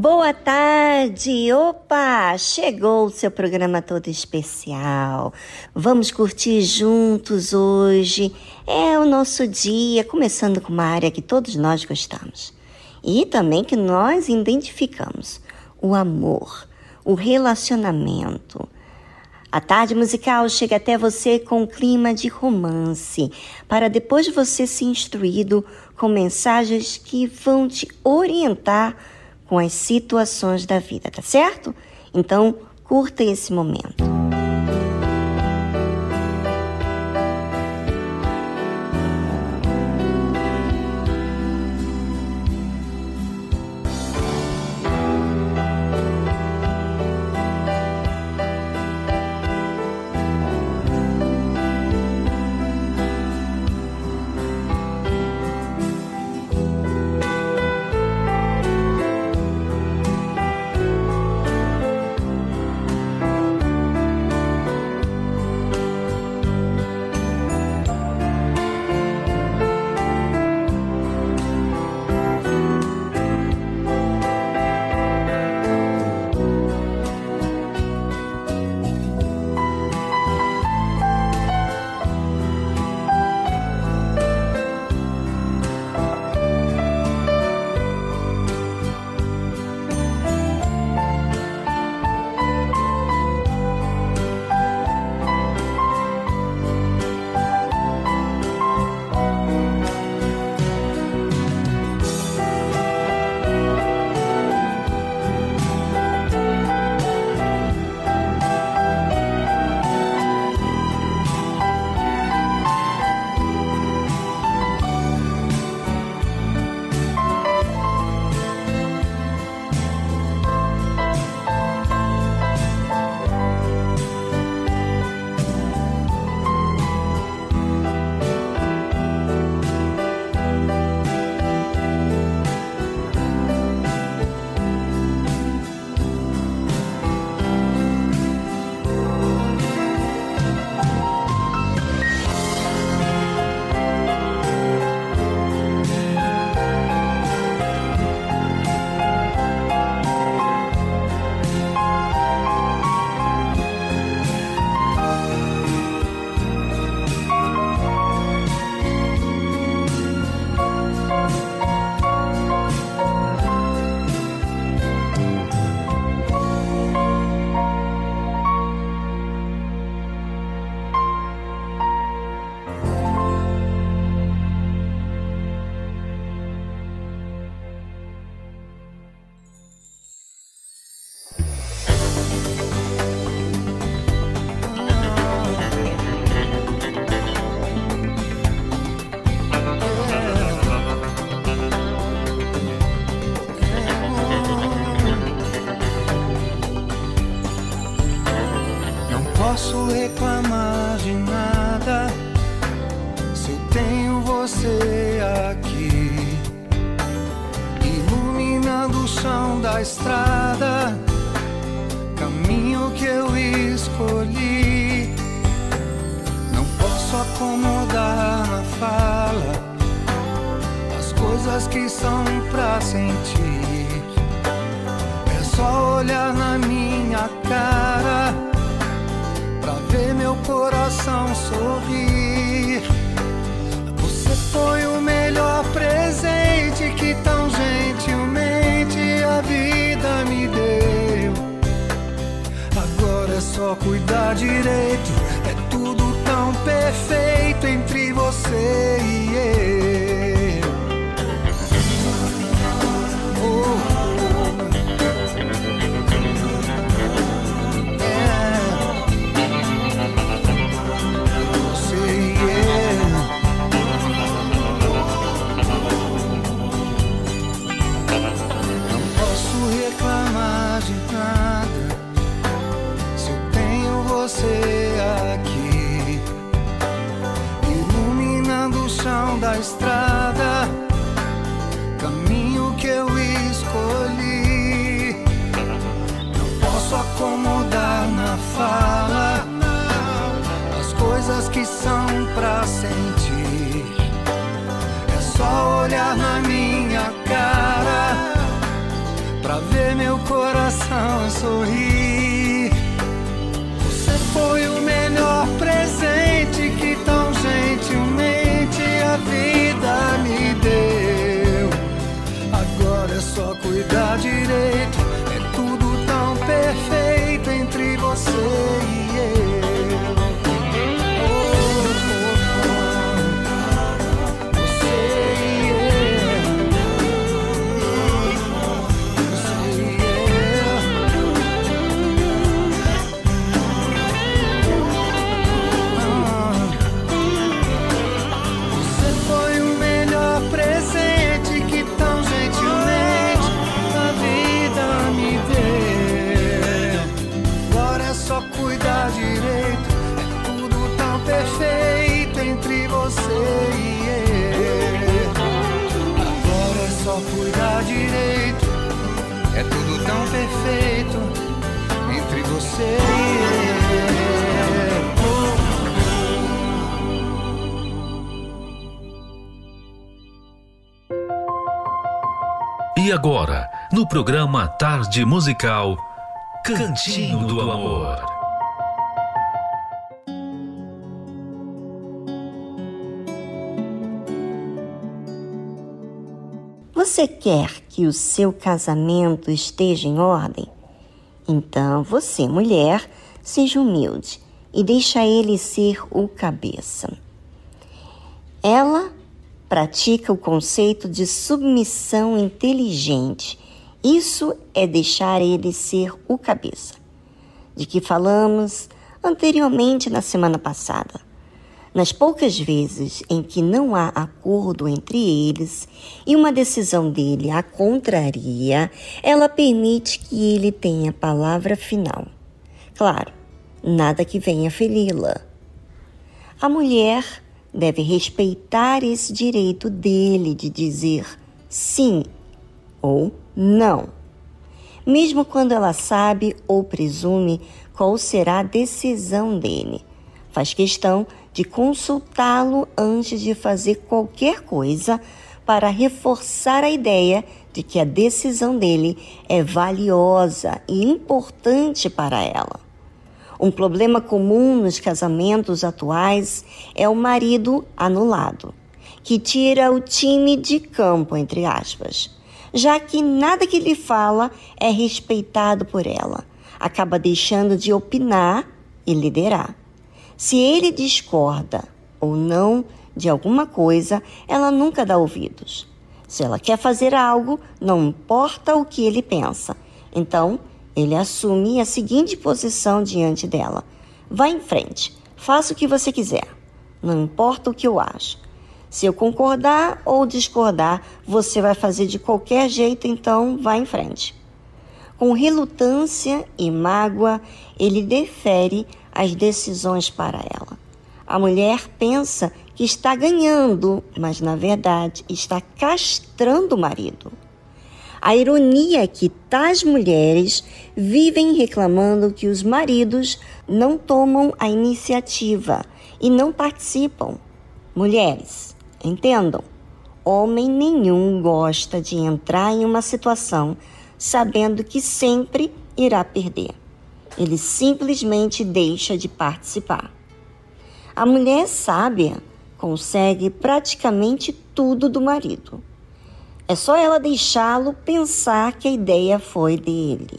Boa tarde! Opa! Chegou o seu programa todo especial. Vamos curtir juntos hoje. É o nosso dia, começando com uma área que todos nós gostamos e também que nós identificamos: o amor, o relacionamento. A tarde musical chega até você com um clima de romance, para depois você ser instruído com mensagens que vão te orientar com as situações da vida, tá certo? Então, curta esse momento. Programa Tarde Musical, Cantinho do Amor. Você quer que o seu casamento esteja em ordem? Então você, mulher, seja humilde e deixa ele ser o cabeça. Ela pratica o conceito de submissão inteligente. Isso é deixar ele ser o cabeça, de que falamos anteriormente na semana passada. Nas poucas vezes em que não há acordo entre eles e uma decisão dele a contraria, ela permite que ele tenha a palavra final. Claro, nada que venha feri-la. A mulher deve respeitar esse direito dele de dizer sim ou não, mesmo quando ela sabe ou presume qual será a decisão dele. Faz questão de consultá-lo antes de fazer qualquer coisa para reforçar a ideia de que a decisão dele é valiosa e importante para ela. Um problema comum nos casamentos atuais é o marido anulado, que tira o time de campo, entre aspas, já que nada que lhe fala é respeitado por ela. Acaba deixando de opinar e liderar. Se ele discorda ou não de alguma coisa, ela nunca dá ouvidos. Se ela quer fazer algo, não importa o que ele pensa. Então, ele assume a seguinte posição diante dela: Vá em frente, faça o que você quiser. Não importa o que eu acho. Se eu concordar ou discordar, você vai fazer de qualquer jeito, então vá em frente. Com relutância e mágoa, ele defere as decisões para ela. A mulher pensa que está ganhando, mas na verdade está castrando o marido. A ironia é que tais mulheres vivem reclamando que os maridos não tomam a iniciativa e não participam. Mulheres, entendam, homem nenhum gosta de entrar em uma situação sabendo que sempre irá perder. Ele simplesmente deixa de participar. A mulher sábia consegue praticamente tudo do marido é só ela deixá-lo pensar que a ideia foi dele.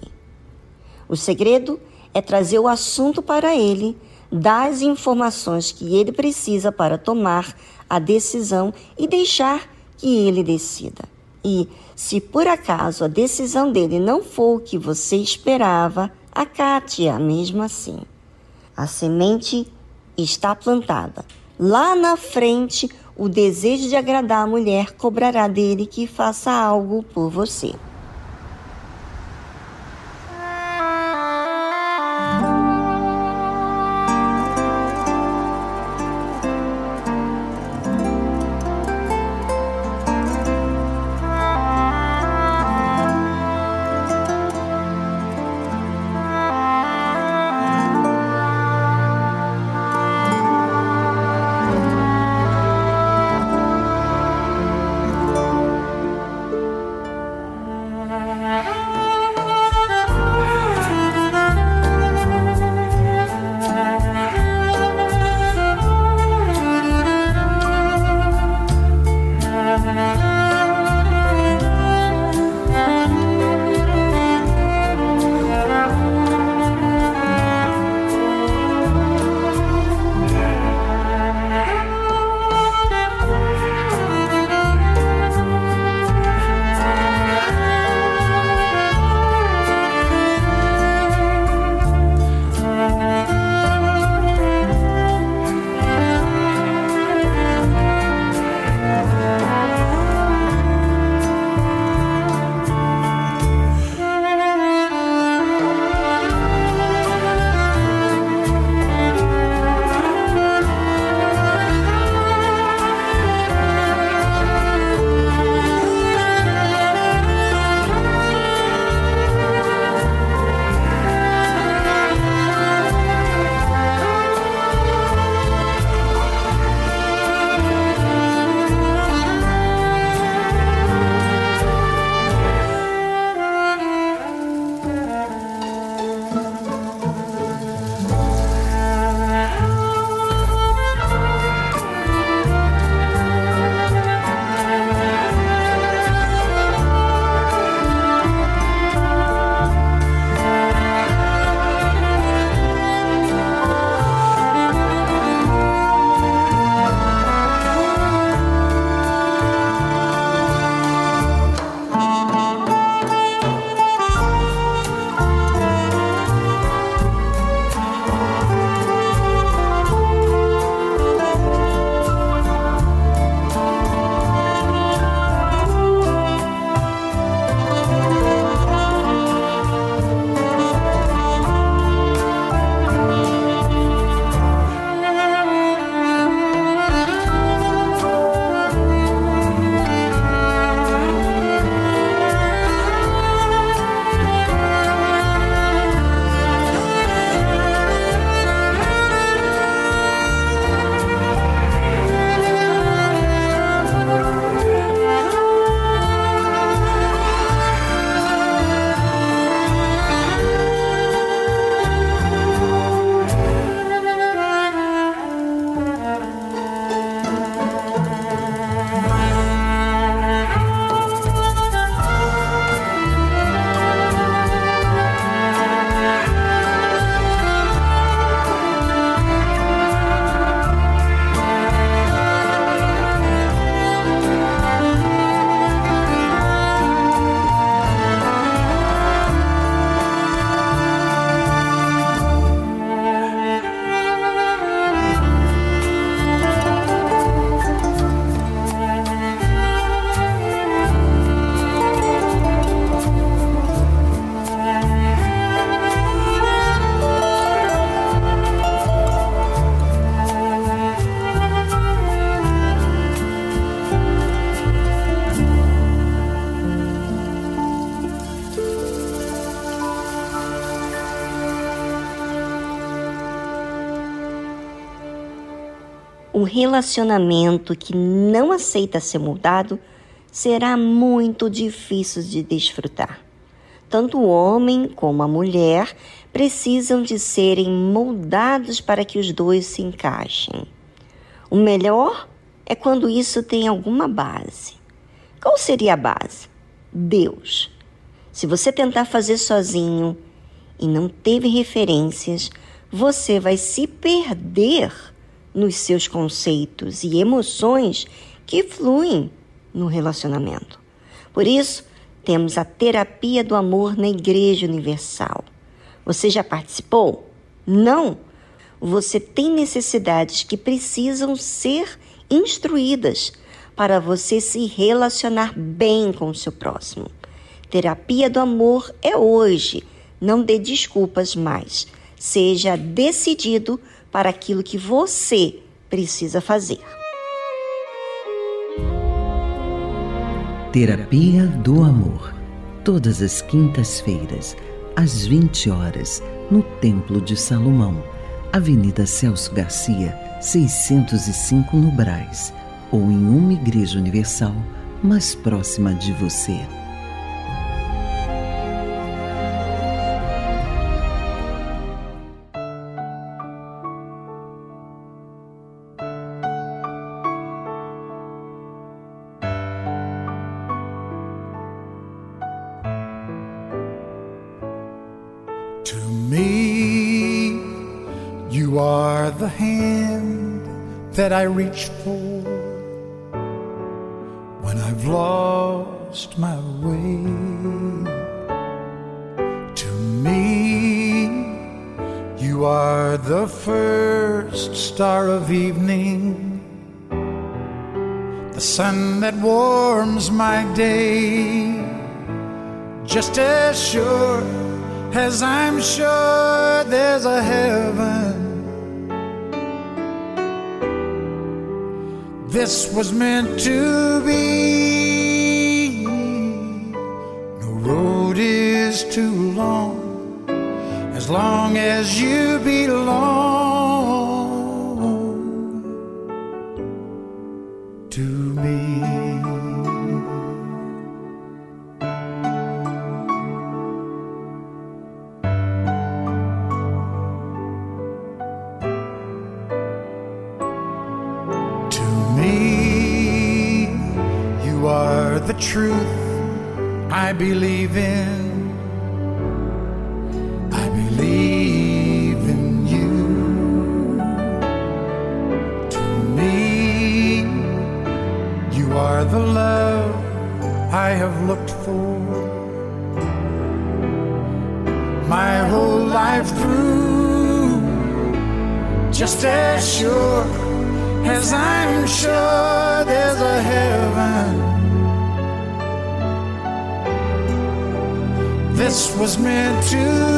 O segredo é trazer o assunto para ele, dar as informações que ele precisa para tomar a decisão e deixar que ele decida. E, se por acaso a decisão dele não for o que você esperava, acate-a mesmo assim. A semente está plantada. Lá na frente, o desejo de agradar a mulher cobrará dele que faça algo por você. Relacionamento que não aceita ser mudado será muito difícil de desfrutar. Tanto o homem como a mulher precisam de serem moldados para que os dois se encaixem. O melhor é quando isso tem alguma base. Qual seria a base? Deus. Se você tentar fazer sozinho e não teve referências, você vai se perder nos seus conceitos e emoções que fluem no relacionamento. Por isso, temos a terapia do amor na Igreja Universal. Você já participou? Não? Você tem necessidades que precisam ser instruídas para você se relacionar bem com o seu próximo. Terapia do amor é hoje. Não dê desculpas mais. Seja decidido para aquilo que você precisa fazer. Terapia do Amor. Todas as quintas-feiras, às 20 horas, no Templo de Salomão, Avenida Celso Garcia, 605 no Braz, ou em uma igreja universal mais próxima de você. I reach for when I've lost my way. To me, you are the first star of evening, the sun that warms my day, just as sure as I'm sure there's a heaven this was meant to be. No road is too long as long as you belong. I believe in. I believe in you. To me, you are the love I have looked for. My whole life through, just as sure as I'm sure this was meant to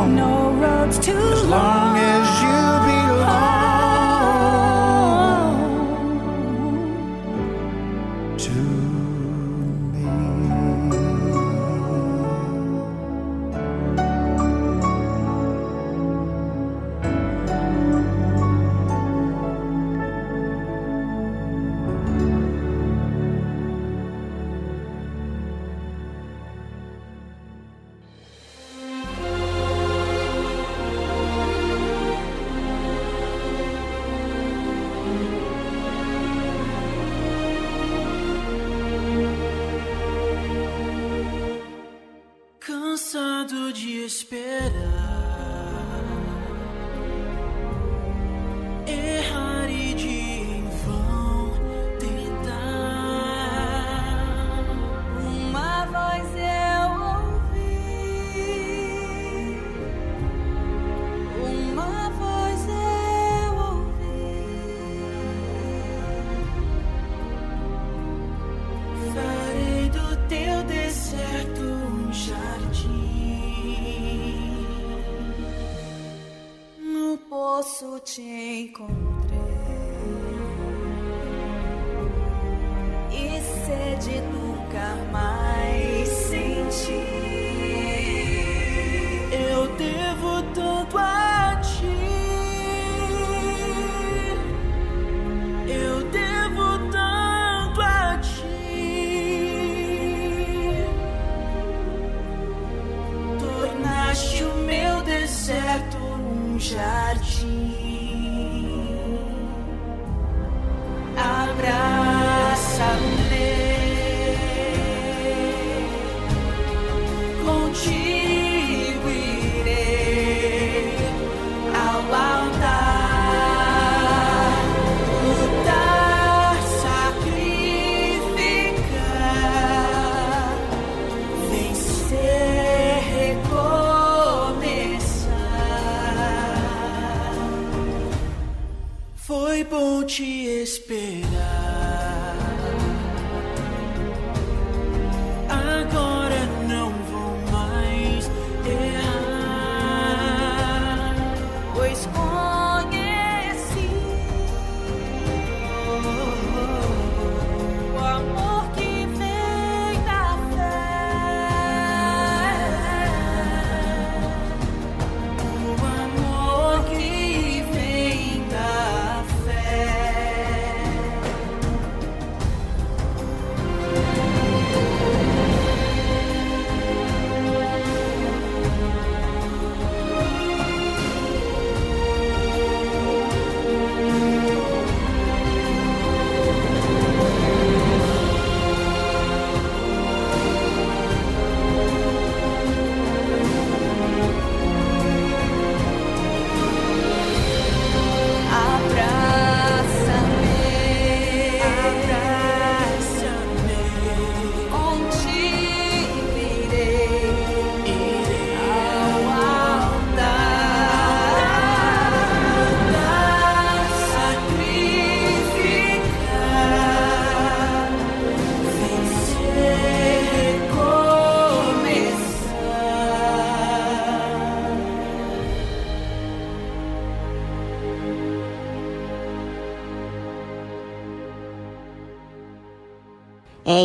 long. No road's too long.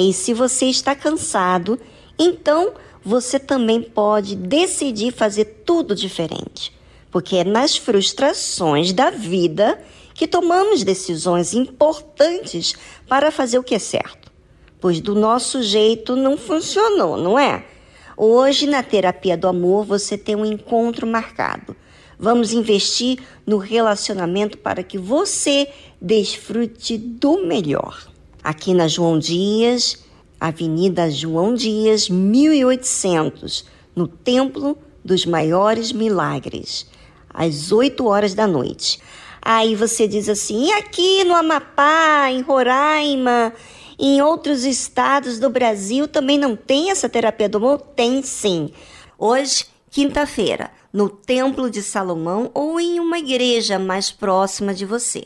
E se você está cansado, então você também pode decidir fazer tudo diferente. Porque é nas frustrações da vida que tomamos decisões importantes para fazer o que é certo. Pois do nosso jeito não funcionou, não é? Hoje, na terapia do amor, você tem um encontro marcado. Vamos investir no relacionamento para que você desfrute do melhor. Aqui na João Dias, Avenida João Dias, 1800, no Templo dos Maiores Milagres, às 8 horas da noite. Aí você diz assim: e aqui no Amapá, em Roraima, em outros estados do Brasil também não tem essa terapia do amor? Tem sim. Hoje, quinta-feira, no Templo de Salomão ou em uma igreja mais próxima de você.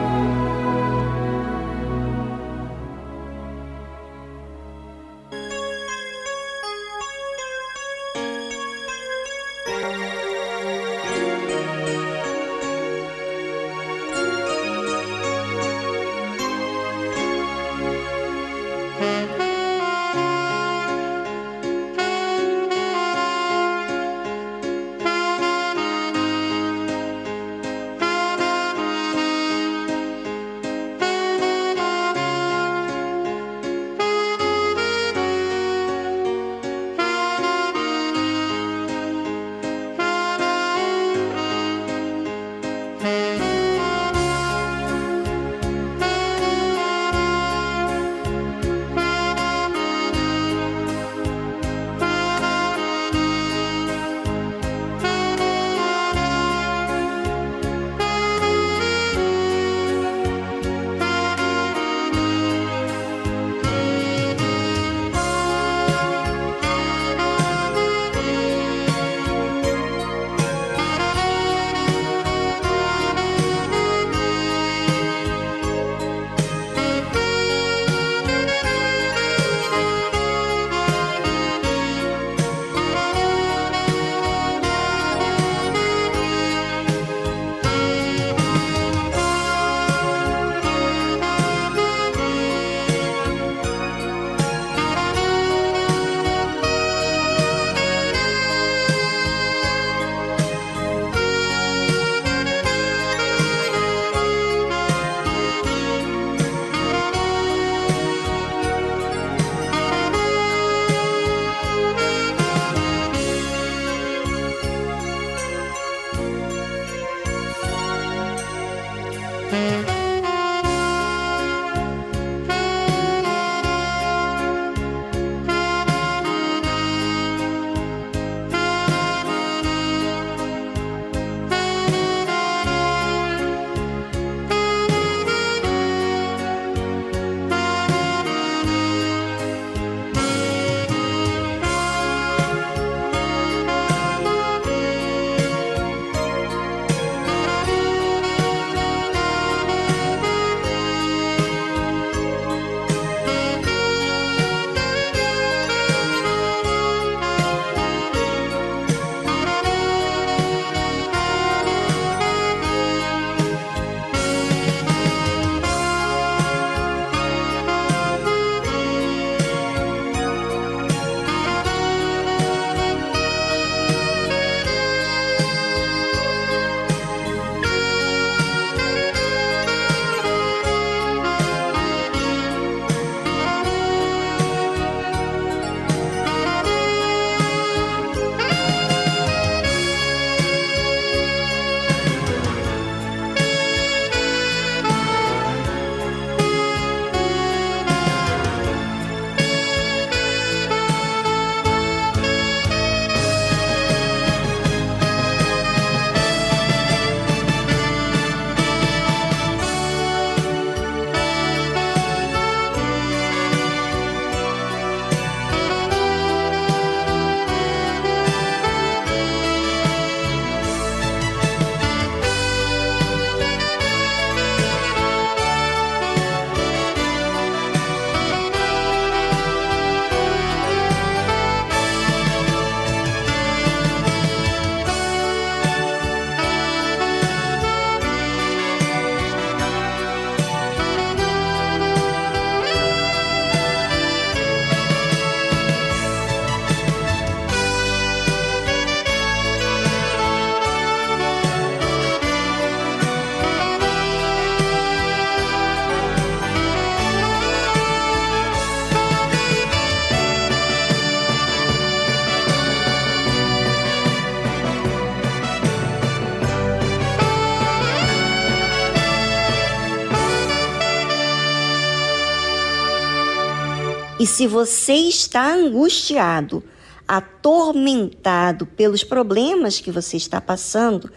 Se você está angustiado, atormentado pelos problemas que você está passando,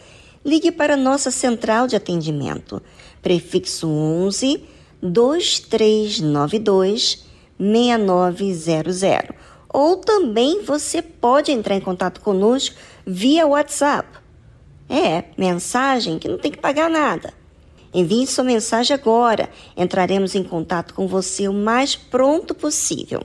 ligue para nossa central de atendimento, prefixo 11 2392 6900. Ou também você pode entrar em contato conosco via WhatsApp. É, mensagem que não tem que pagar nada. Envie sua mensagem agora. Entraremos em contato com você o mais pronto possível.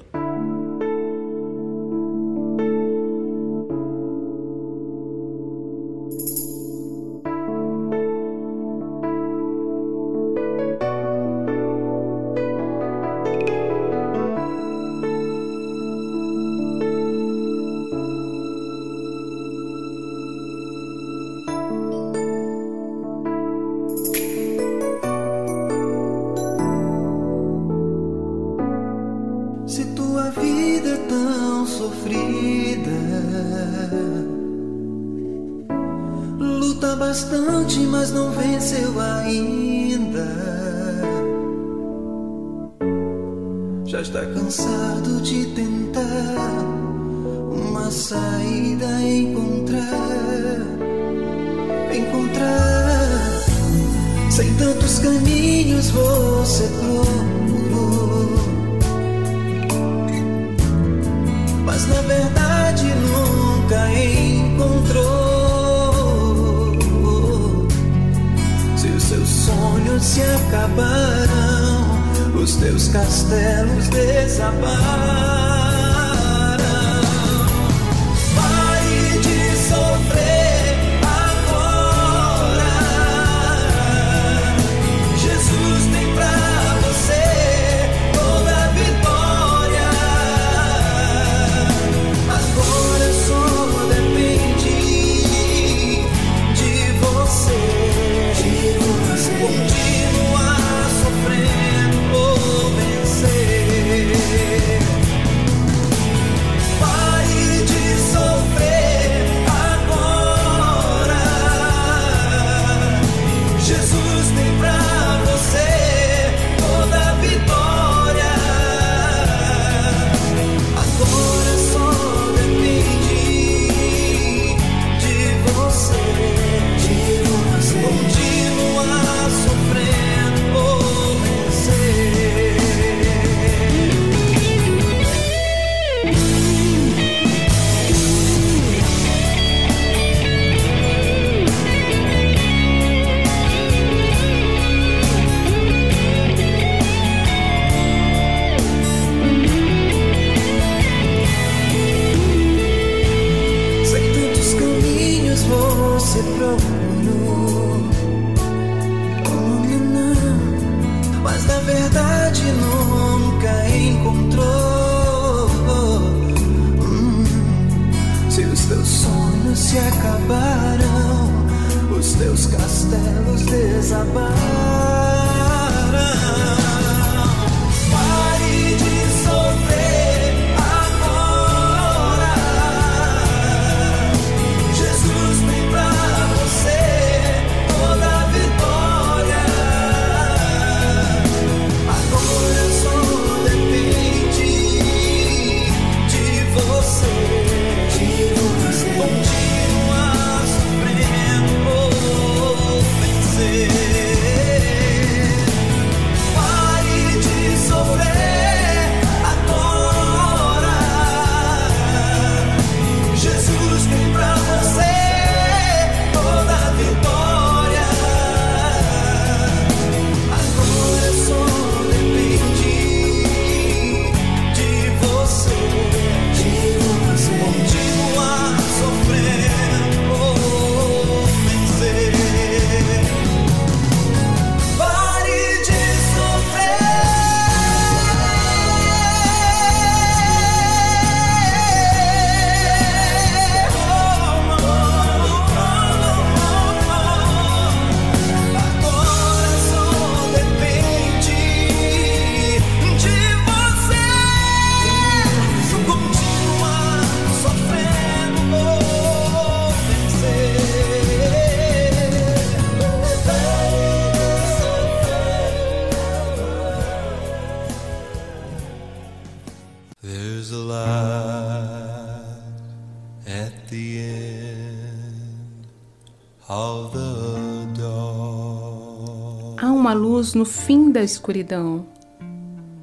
Luz no fim da escuridão.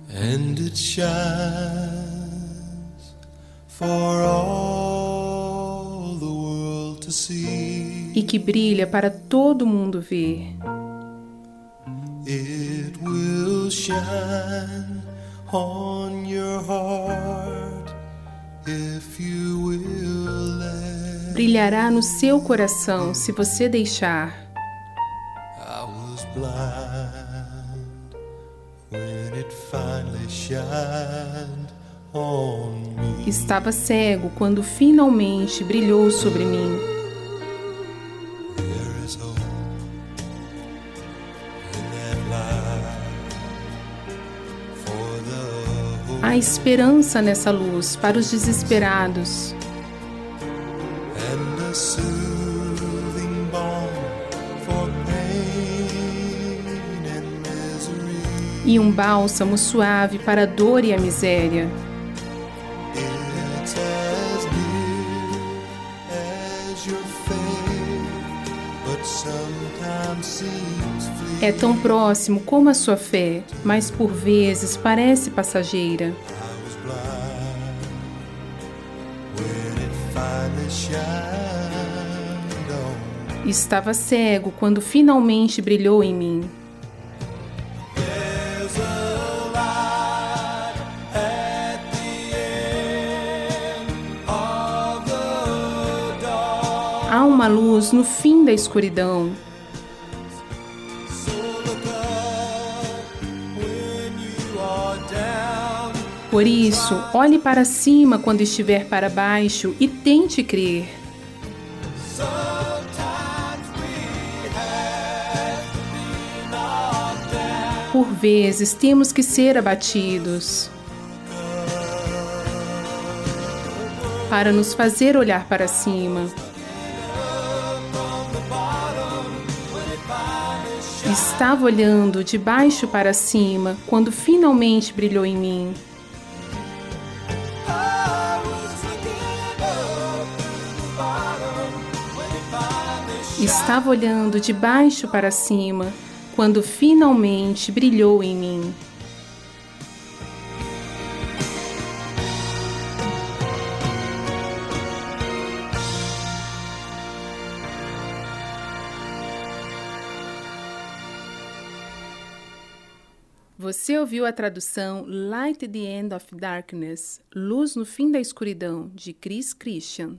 And it shines for all the world to see. E que brilha para todo mundo ver. It will shine on your heart if you will let. Brilhará no seu coração se você deixar. Estava cego quando finalmente brilhou sobre mim. Há esperança nessa luz para os desesperados e um bálsamo suave para a dor e a miséria. É tão próximo como a sua fé, mas por vezes parece passageira. Estava cego quando finalmente brilhou em mim. Há uma luz no fim da escuridão. Por isso, olhe para cima quando estiver para baixo e tente crer. Por vezes temos que ser abatidos para nos fazer olhar para cima. Estava olhando de baixo para cima quando finalmente brilhou em mim. Estava olhando de baixo para cima quando finalmente brilhou em mim. Você ouviu a tradução Light at the End of Darkness, Luz no Fim da Escuridão, de Chris Christian.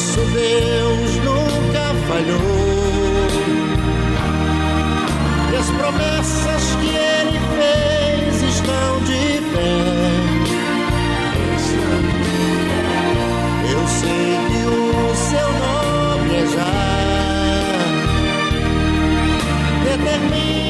Nosso Deus nunca falhou. E as promessas que ele fez estão de pé. Eu sei que o seu nome é já. Determine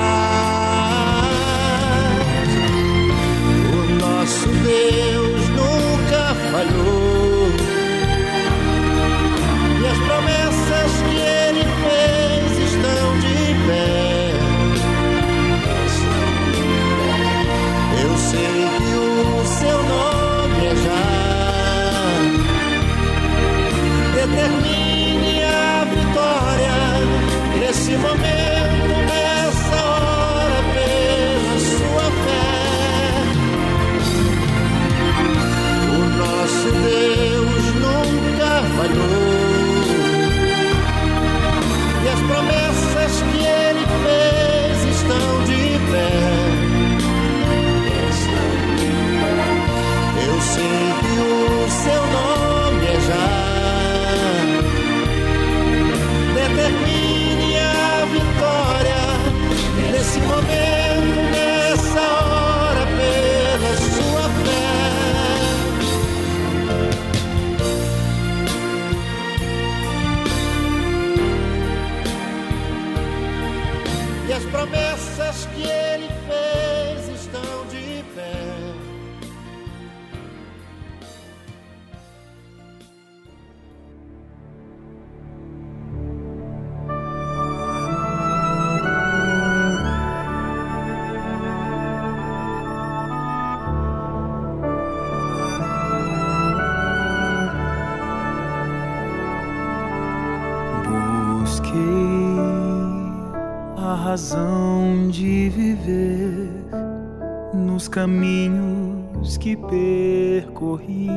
Percorri.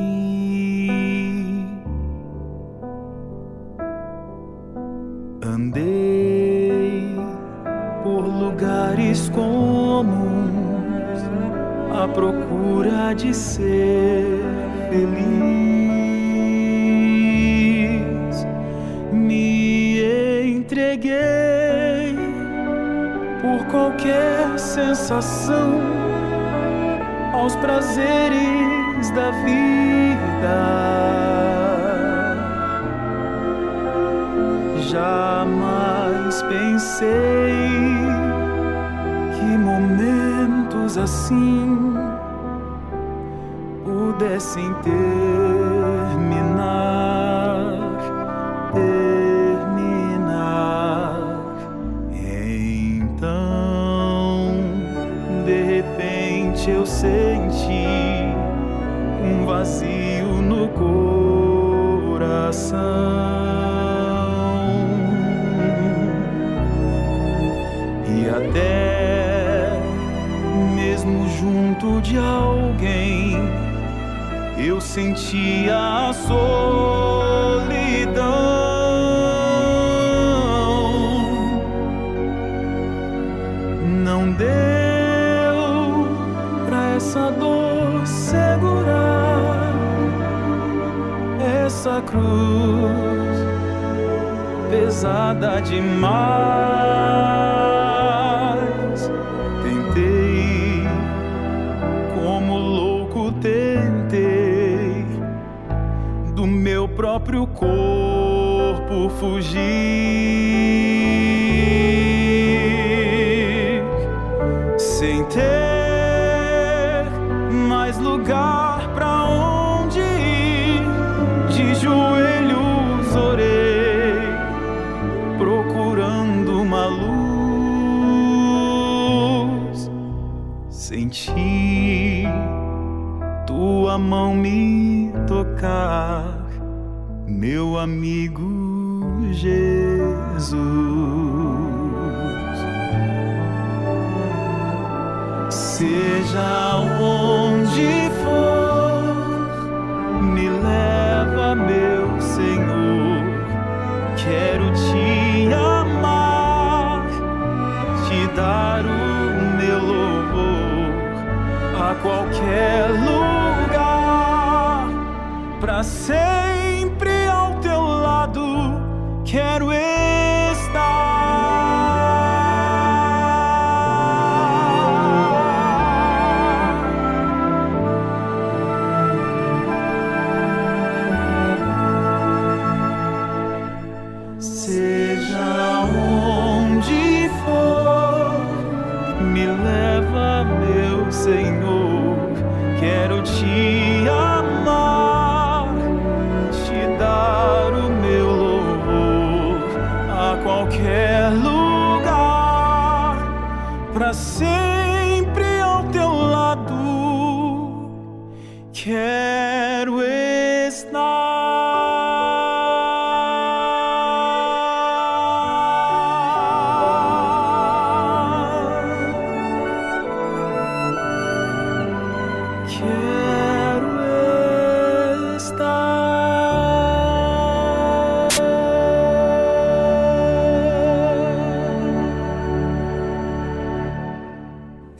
Andei por lugares comuns à procura de ser feliz. Me entreguei por qualquer sensação aos prazeres da vida. Jamais pensei que momentos assim pudessem terminar, Até mesmo junto de alguém, eu sentia a solidão. Não deu pra essa dor segurar essa cruz pesada demais. Próprio corpo fugir, sem ter mais lugar pra onde ir. De joelhos orei, procurando uma luz. Senti tua mão me tocar, meu amigo Jesus. Seja onde for, me leva, meu Senhor. Quero te amar, te dar o meu louvor a qualquer lugar, para sempre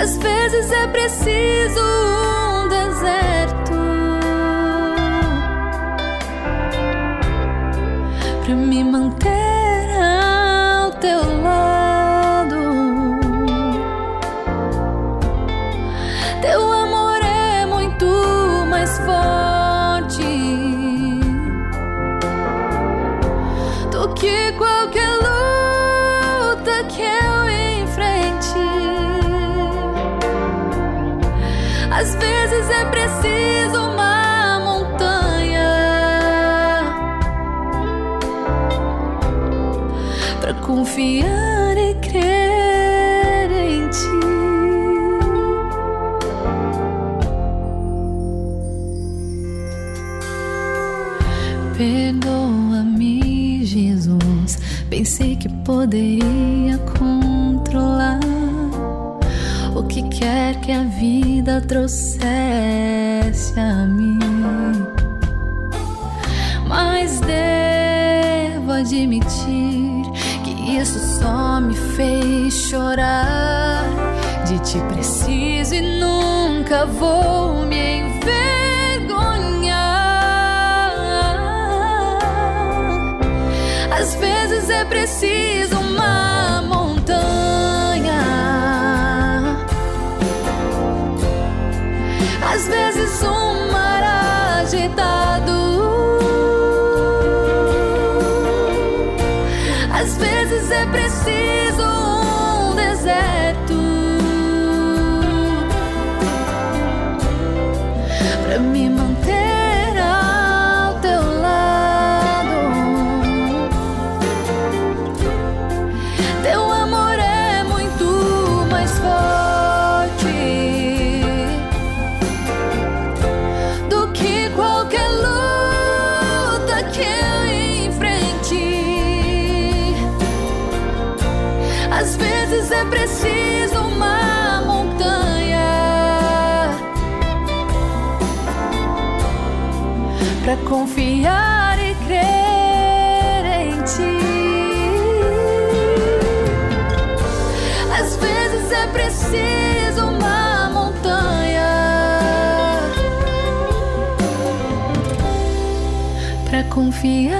Às vezes é preciso um deserto. Para me manter trouxesse a mim. Mas devo admitir que isso só me fez chorar. De ti preciso e nunca vou me envergonhar. Às vezes é preciso confiar e crer em ti. Às vezes é preciso uma montanha para confiar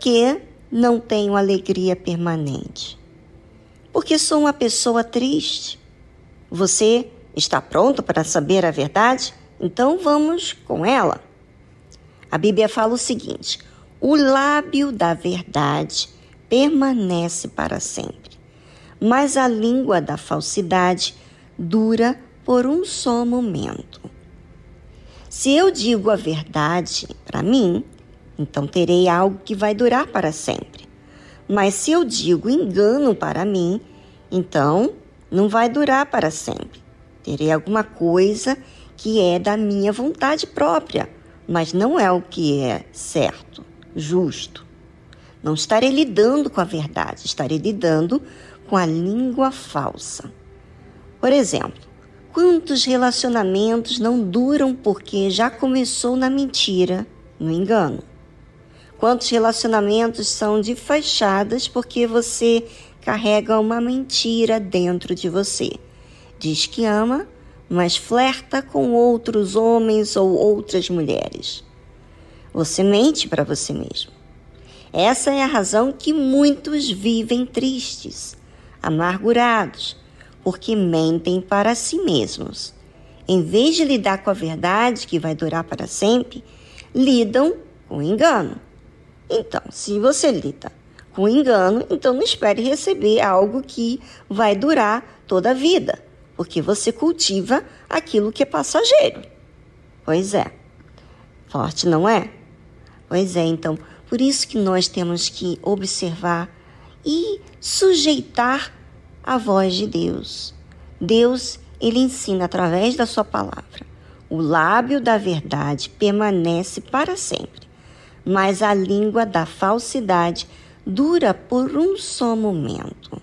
Que não tenho alegria permanente? Porque sou uma pessoa triste. Você está pronto para saber a verdade? Então vamos com ela. A Bíblia fala o seguinte: o lábio da verdade permanece para sempre, mas a língua da falsidade dura por um só momento. Se eu digo a verdade para mim, então terei algo que vai durar para sempre. Mas se eu digo engano para mim, Então, não vai durar para sempre. Terei alguma coisa que é da minha vontade própria, mas não é o que é certo, justo. Não estarei lidando com a verdade, estarei lidando com a língua falsa. Por exemplo, quantos relacionamentos não duram porque já começou na mentira, no engano? Quantos relacionamentos são de fachadas porque você carrega uma mentira dentro de você? Diz que ama, mas flerta com outros homens ou outras mulheres. Você mente para você mesmo. Essa é a razão que muitos vivem tristes, amargurados, porque mentem para si mesmos. Em vez de lidar com a verdade que vai durar para sempre, lidam com engano. Então, se você lida com engano, então não espere receber algo que vai durar toda a vida, porque você cultiva aquilo que é passageiro. Pois é. Forte, não é? Pois é, então, por isso que nós temos que observar e sujeitar a voz de Deus. Deus, ele ensina através da sua palavra. O lábio da verdade permanece para sempre, mas a língua da falsidade dura por um só momento.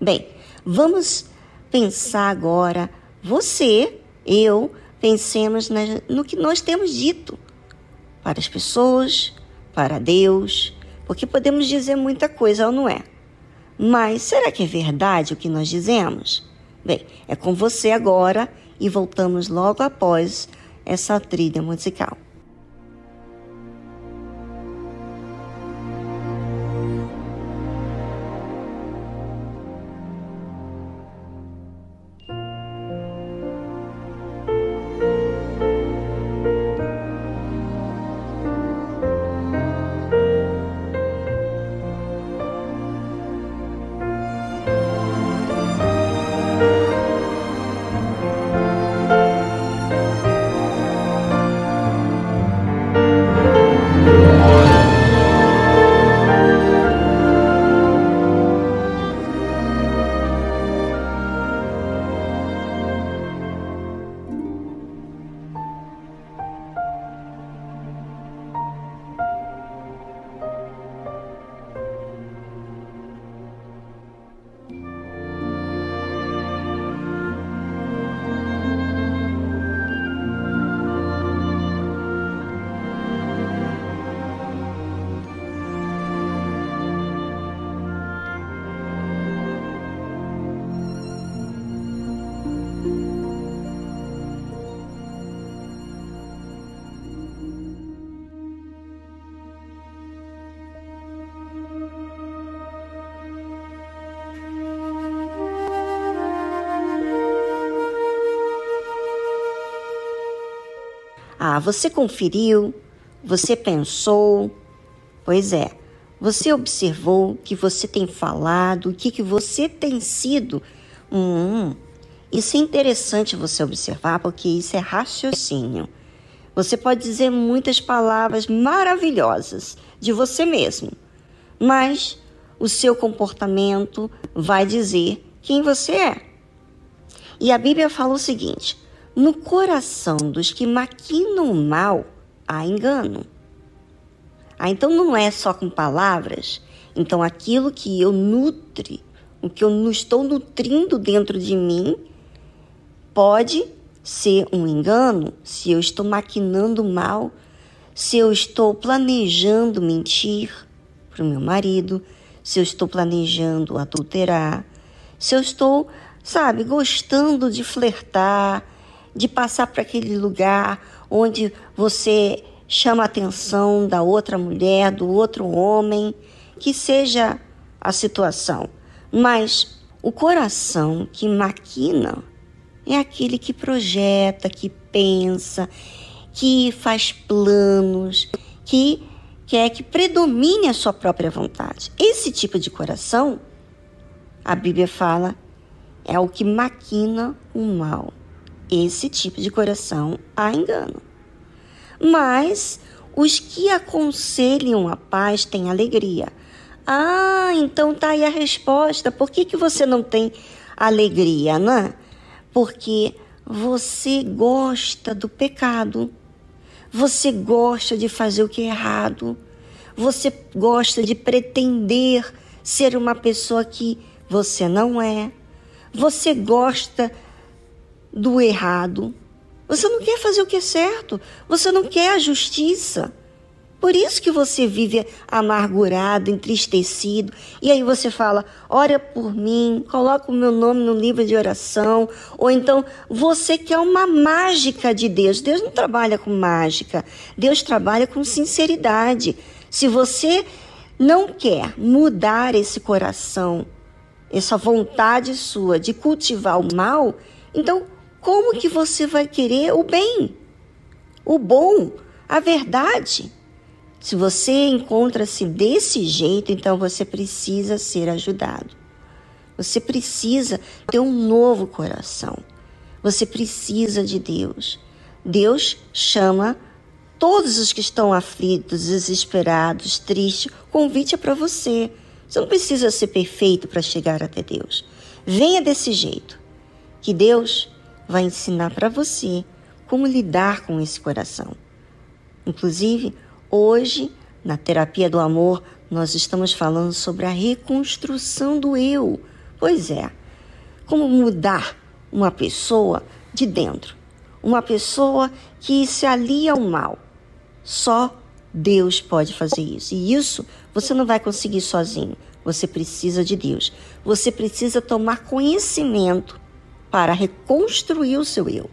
Bem, vamos pensar agora, você, eu, pensemos no que nós temos dito para as pessoas, para Deus, porque podemos dizer muita coisa ou não é. Mas será que é verdade o que nós dizemos? Bem, é com você agora e voltamos logo após essa trilha musical. Ah, você conferiu? Você pensou? Pois é, você observou o que você tem falado, o que, que você tem sido? Hum, isso é interessante você observar, porque isso é raciocínio. Você pode dizer muitas palavras maravilhosas de você mesmo, mas o seu comportamento vai dizer quem você é. E a Bíblia fala o seguinte: no coração dos que maquinam mal há engano. Ah, então não é só com palavras. Então aquilo que eu nutre, o que eu não estou nutrindo dentro de mim, pode ser um engano se eu estou maquinando mal, se eu estou planejando mentir para o meu marido, se eu estou planejando adulterar, se eu estou, sabe, gostando de flertar, de passar para aquele lugar onde você chama a atenção da outra mulher, do outro homem, que seja a situação. Mas o coração que maquina é aquele que projeta, que pensa, que faz planos, que quer que predomine a sua própria vontade. Esse tipo de coração, a Bíblia fala, é o que maquina o mal esse tipo de coração há engano. Mas os que aconselham a paz têm alegria. Ah, então tá aí a resposta. Por que, que você não tem alegria, né? Porque você gosta do pecado. Você gosta de fazer o que é errado. Você gosta de pretender ser uma pessoa que você não é. Você gosta do errado. Você não quer fazer o que é certo. Você não quer a justiça. Por isso que você vive amargurado, entristecido, e aí você fala: ora por mim, coloca o meu nome no livro de oração, ou então você quer uma mágica de Deus. Deus não trabalha com mágica, Deus trabalha com sinceridade. Se você não quer mudar esse coração, essa vontade sua de cultivar o mal, então como que você vai querer o bem, o bom, a verdade? Se você encontra-se desse jeito, então você precisa ser ajudado. Você precisa ter um novo coração. Você precisa de Deus. Deus chama todos os que estão aflitos, desesperados, tristes. O convite é para você. Você não precisa ser perfeito para chegar até Deus. Venha desse jeito, que Deus vai ensinar para você como lidar com esse coração. Inclusive, Hoje, na terapia do amor, nós estamos falando sobre a reconstrução do eu. Pois é, como mudar uma pessoa de dentro. Uma pessoa que se alia ao mal. Só Deus pode fazer isso. E isso você não vai conseguir sozinho. Você precisa de Deus. Você precisa tomar conhecimento para reconstruir o seu eu.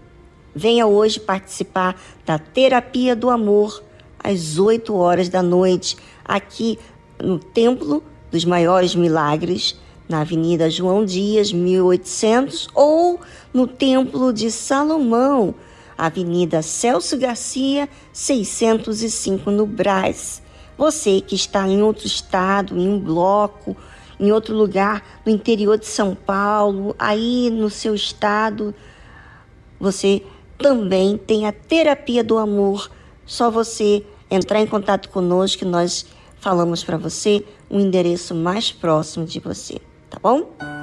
Venha hoje participar da terapia do amor às 8 horas da noite, aqui no Templo dos Maiores Milagres, na Avenida João Dias, 1800, ou no Templo de Salomão, Avenida Celso Garcia, 605, no Brás. Você que está em outro estado, em um bloco, em outro lugar no interior de São Paulo, aí no seu estado, você também tem a terapia do amor. Só você entrar em contato conosco que nós falamos para você um endereço mais próximo de você, tá bom?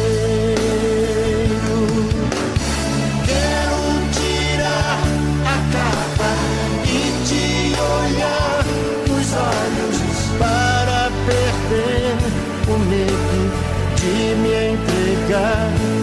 De me entregar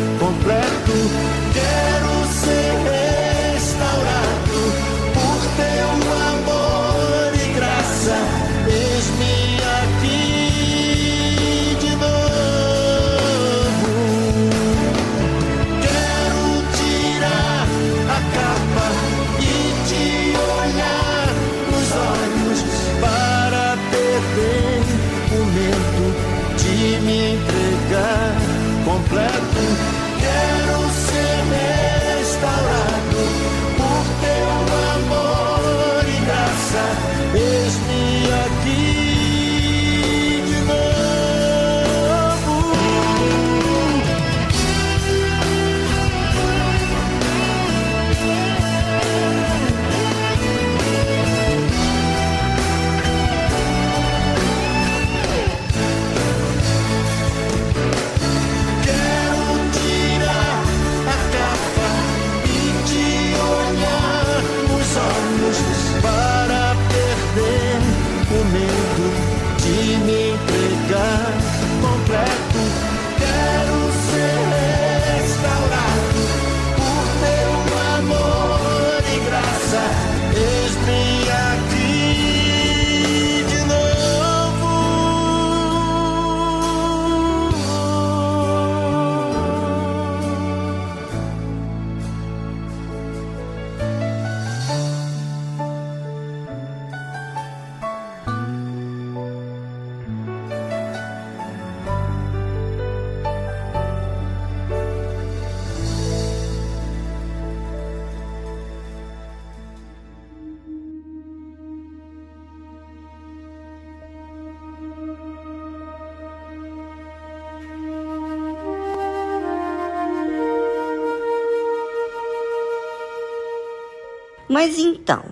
Mas então,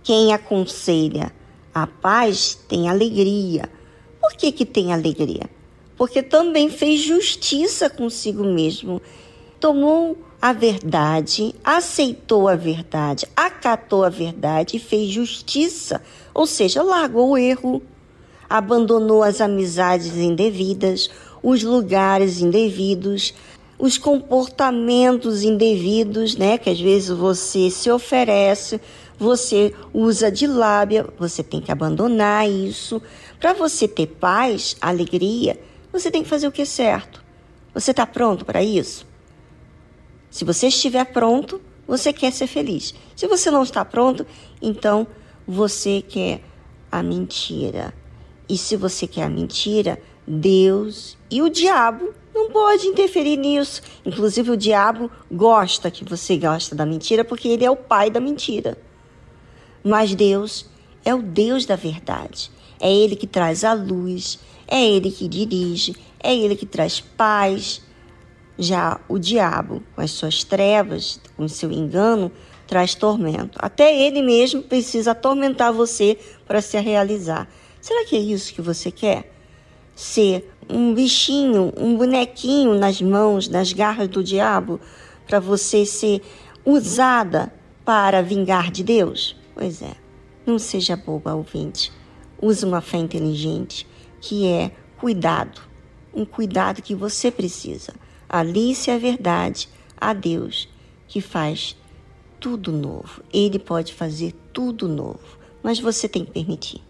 quem aconselha a paz tem alegria. Por que, que tem alegria? Porque também fez justiça consigo mesmo. Tomou a verdade, aceitou a verdade, acatou a verdade e fez justiça. Ou seja, largou o erro, abandonou as amizades indevidas, os lugares indevidos, os comportamentos indevidos, né? Que às vezes você se oferece, você usa de lábia, você tem que abandonar isso. Para você ter paz, alegria, você tem que fazer o que é certo. Você está pronto para isso? Se você estiver pronto, você quer ser feliz. Se você não está pronto, então você quer a mentira. E se você quer a mentira, Deus e o diabo não pode interferir nisso. Inclusive o diabo gosta que você gosta da mentira porque ele é o pai da mentira. Mas Deus é o Deus da verdade. É ele que traz a luz, é ele que dirige, é ele que traz paz. Já o diabo, com as suas trevas, com o seu engano, traz tormento. Até ele mesmo precisa atormentar você para se realizar. Será que é isso que você quer? Ser um bichinho, um bonequinho nas mãos, nas garras do diabo, para você ser usada para vingar de Deus? Pois é, não seja boba, ouvinte. Use uma fé inteligente, que é cuidado. Um cuidado que você precisa. Alice é a verdade, a Deus, que faz tudo novo. Ele pode fazer tudo novo, mas você tem que permitir.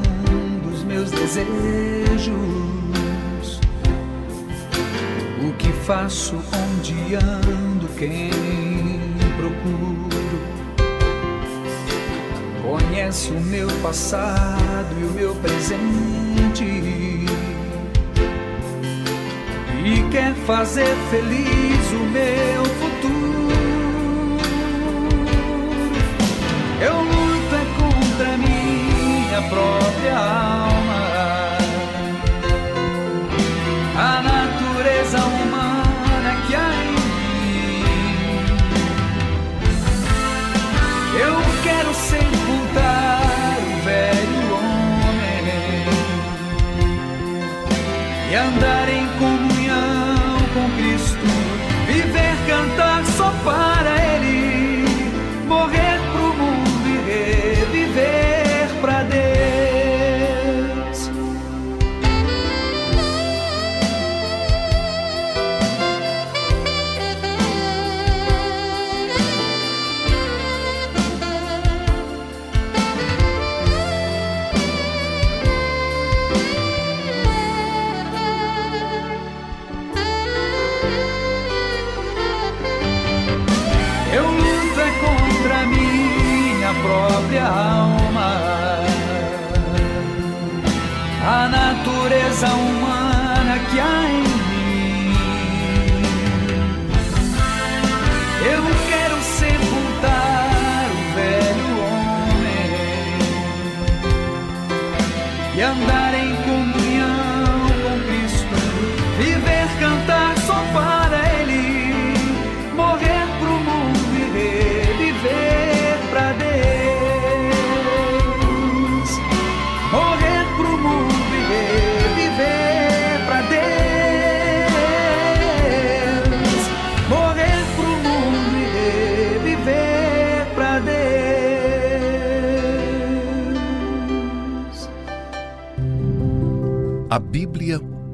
meus desejos, o que faço, onde ando, quem procuro. Conhece o meu passado e o meu presente e quer fazer feliz o meu futuro.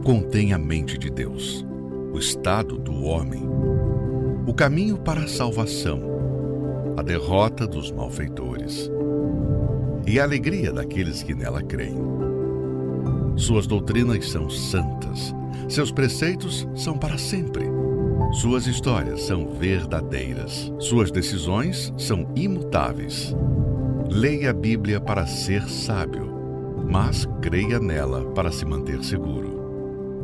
Contém a mente de Deus, o estado do homem, o caminho para a salvação, a derrota dos malfeitores e a alegria daqueles que nela creem. Suas doutrinas são santas, seus preceitos são para sempre. Suas histórias são verdadeiras, suas decisões são imutáveis. Leia a Bíblia para ser sábio, mas creia nela para se manter seguro.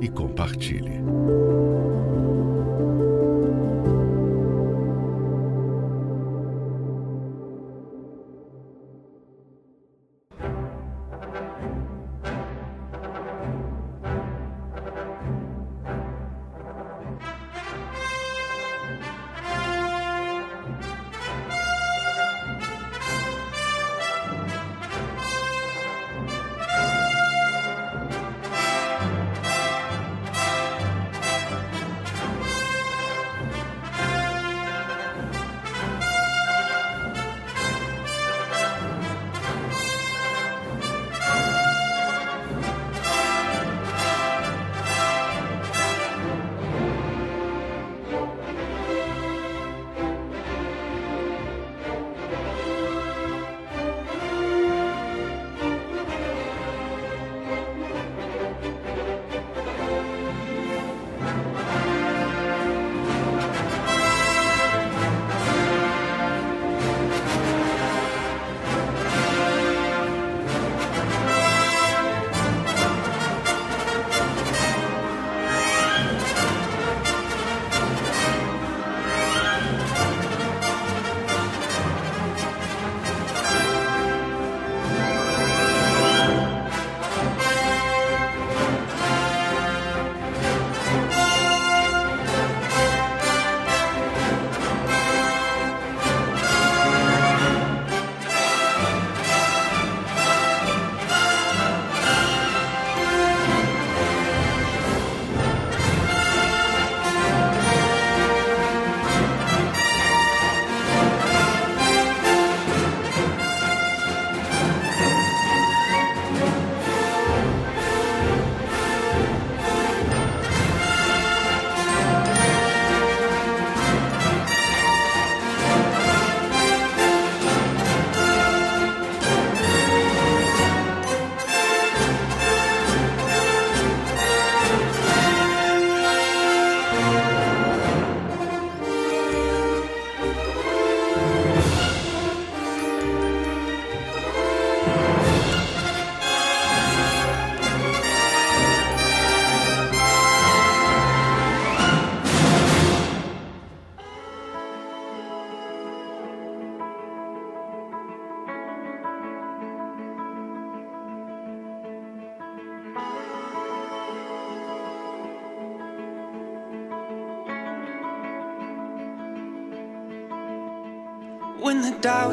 e compartilhe.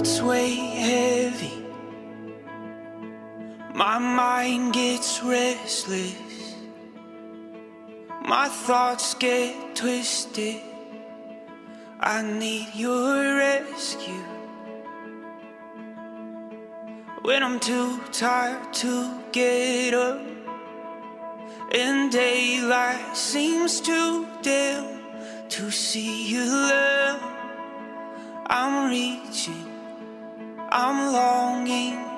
Doubts weigh heavy. My mind gets restless. My thoughts get twisted. I need your rescue. When I'm too tired to get up, and daylight seems too dim to see your love, I'm reaching, I'm longing.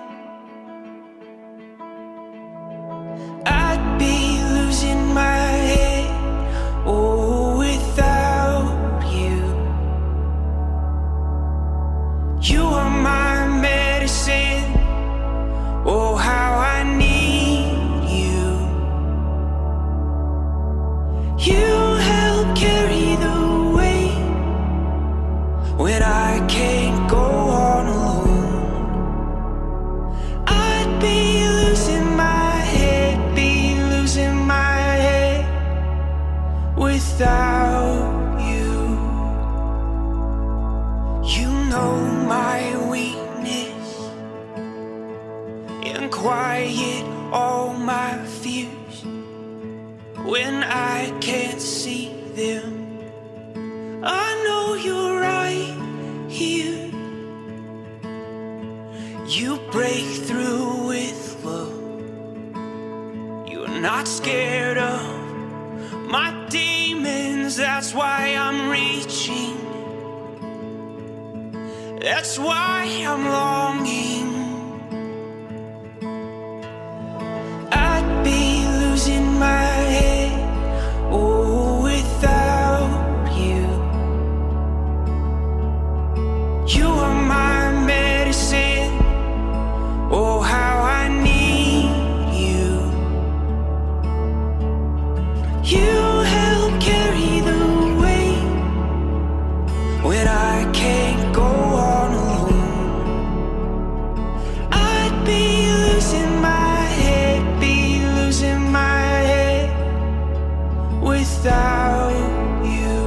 Them. I know you're right here. You break through with love. You're not scared of my demons. That's why I'm reaching. That's why I'm longing. You.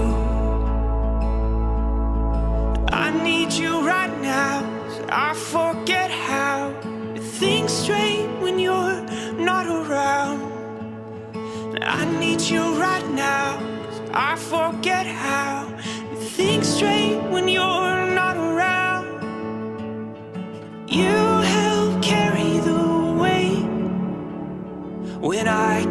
I need you right now. I forget how to think straight when you're not around. I need you right now. I forget how to think straight when you're not around. You help carry the weight when I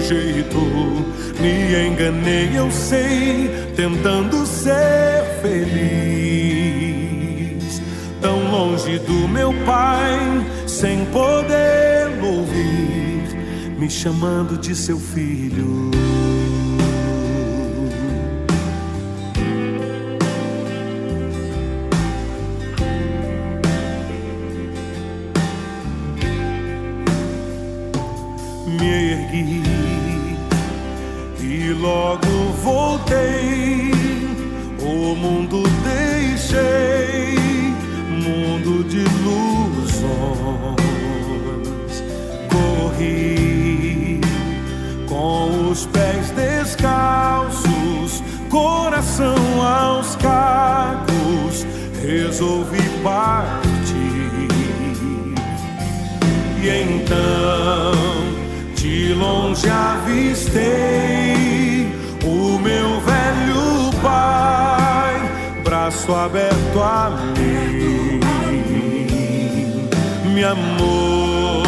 jeito. Me enganei, eu sei, tentando ser feliz. Tão longe do meu pai, sem poder ouvir, me chamando de seu filho. Logo voltei. O mundo deixei, mundo de ilusões. Corri com os pés descalços, coração aos cacos. Resolvi partir. E então de longe avistei meu velho pai, braço aberto a mim, me amou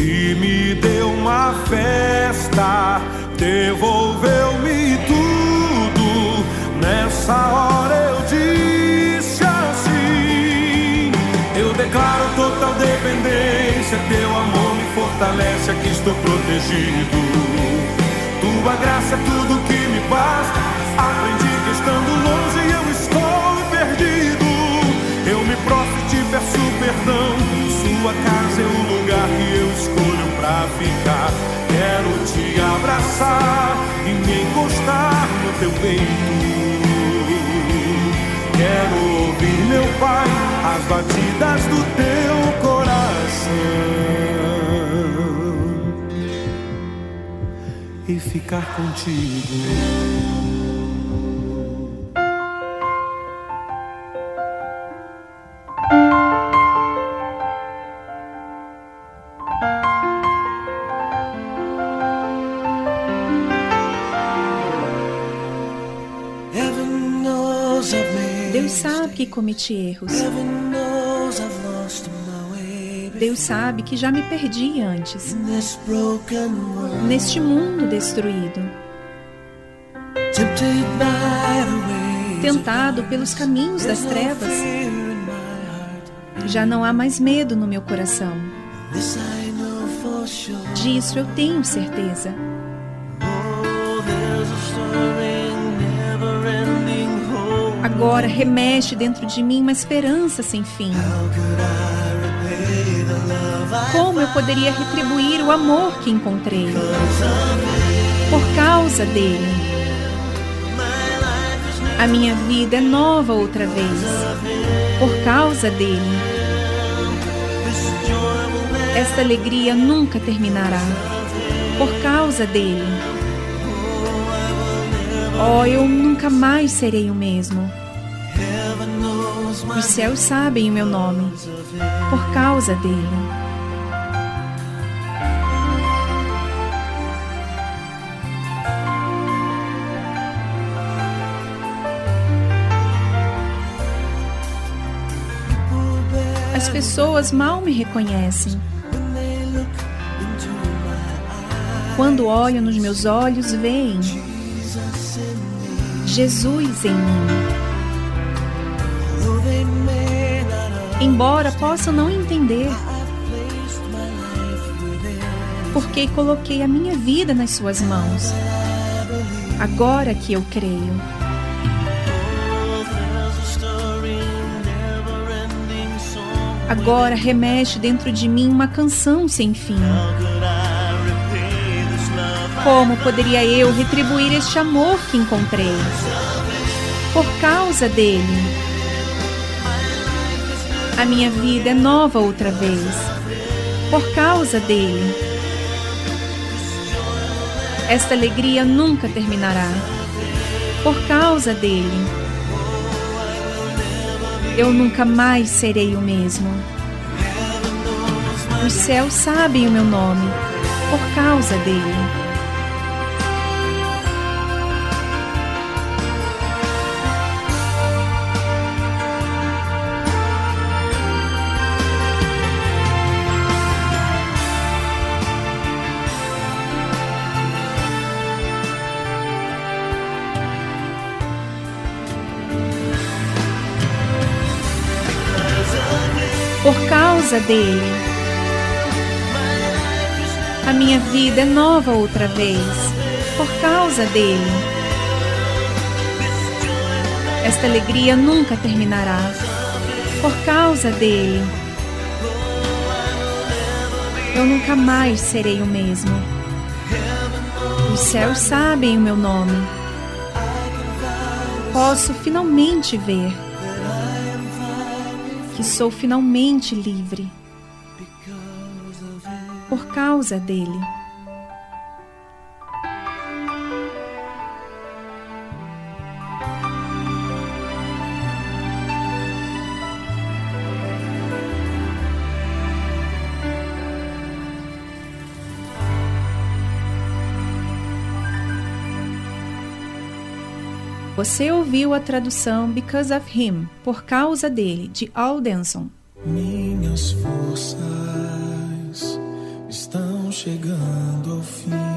e me deu uma festa, devolveu-me tudo. Nessa hora eu disse assim: Eu declaro total dependência, teu amor me fortalece, aqui estou protegido. Tua graça é tudo que me basta. Aprendi que estando longe eu estou perdido. Eu me prostro e te peço perdão. Sua casa é o lugar que eu escolho pra ficar. Quero te abraçar e me encostar no teu peito. Quero ouvir, meu Pai, as batidas do teu coração e ficar contigo. Deus sabe que cometi erros. Deus sabe que já me perdi antes. Neste mundo destruído, tentado pelos caminhos das trevas, já não há mais medo no meu coração. Disso eu tenho certeza. Oh. Agora remexe dentro de mim uma esperança sem fim. Como eu poderia retribuir o amor que encontrei? Por causa dele. A minha vida é nova outra vez. Por causa dele. Esta alegria nunca terminará. Por causa dele. Oh, eu nunca mais serei o mesmo. Os céus sabem o meu nome. Por causa dele. As pessoas mal me reconhecem. Quando olham nos meus olhos, veem Jesus em mim. Embora possam não entender, porque coloquei a minha vida nas suas mãos. Agora que eu creio. Agora remexe dentro de mim uma canção sem fim. Como poderia eu retribuir este amor que encontrei? Por causa dele. A minha vida é nova outra vez. Por causa dele. Esta alegria nunca terminará. Por causa dele eu nunca mais serei o mesmo. Os céus sabem o meu nome por causa dele. casa dele. A minha vida é nova outra vez, por causa dele. Esta alegria nunca terminará, por causa dele. Eu nunca mais serei o mesmo. Os céus sabem o meu nome. Posso finalmente ver que sou finalmente livre por causa dele. Você ouviu a tradução Because of Him, por causa dele, de Aldenson. Minhas forças estão chegando ao fim.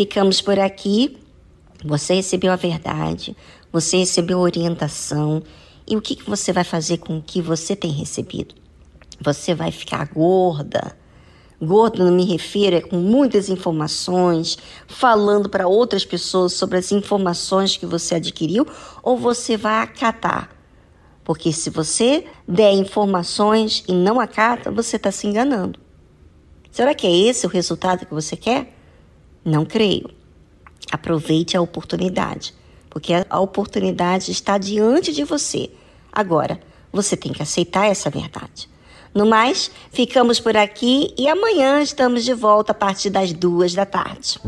ficamos por aqui. Você recebeu a verdade, você recebeu orientação. E o que, que você vai fazer com o que você tem recebido? Você vai ficar gorda. Gordo não me refiro é com muitas informações, falando para outras pessoas sobre as informações que você adquiriu, ou você vai acatar. Porque se você der informações e não acata, você está se enganando. Será que é esse o resultado que você quer? Não creio. Aproveite a oportunidade, porque a oportunidade está diante de você. Agora, você tem que aceitar essa verdade. No mais, ficamos por aqui e amanhã estamos de volta a partir das duas da tarde.